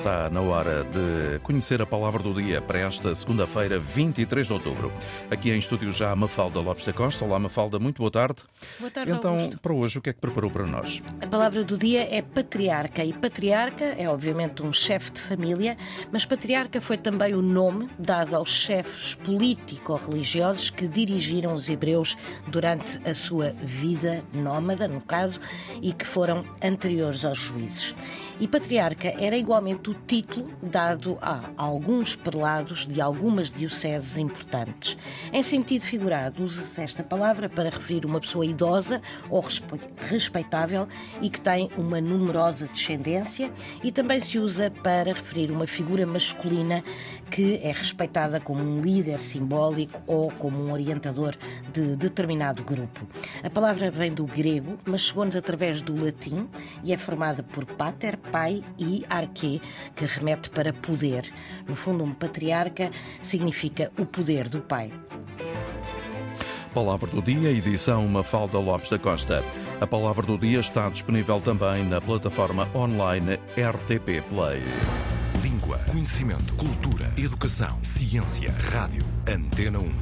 está na hora de conhecer a palavra do dia para esta segunda-feira, 23 de outubro. Aqui em estúdio já a Mafalda Lopes da Costa. Olá, Mafalda, muito boa tarde. Boa tarde, Então, Augusto. para hoje, o que é que preparou para nós? A palavra do dia é patriarca e patriarca é obviamente um chefe de família, mas patriarca foi também o nome dado aos chefes político-religiosos que dirigiram os hebreus durante a sua vida nómada, no caso, e que foram anteriores aos juízes. E patriarca era igualmente o título dado a alguns prelados de algumas dioceses importantes. Em sentido figurado, usa-se esta palavra para referir uma pessoa idosa ou respe- respeitável e que tem uma numerosa descendência, e também se usa para referir uma figura masculina que é respeitada como um líder simbólico ou como um orientador de determinado grupo. A palavra vem do grego, mas chegou-nos através do latim e é formada por pater, pai e arque, que remete para poder. No fundo, um patriarca significa o poder do pai. Palavra do dia, edição Mafalda Lopes da Costa. A palavra do dia está disponível também na plataforma online RTP Play. Língua, conhecimento, cultura, educação, ciência, rádio. Antena 1.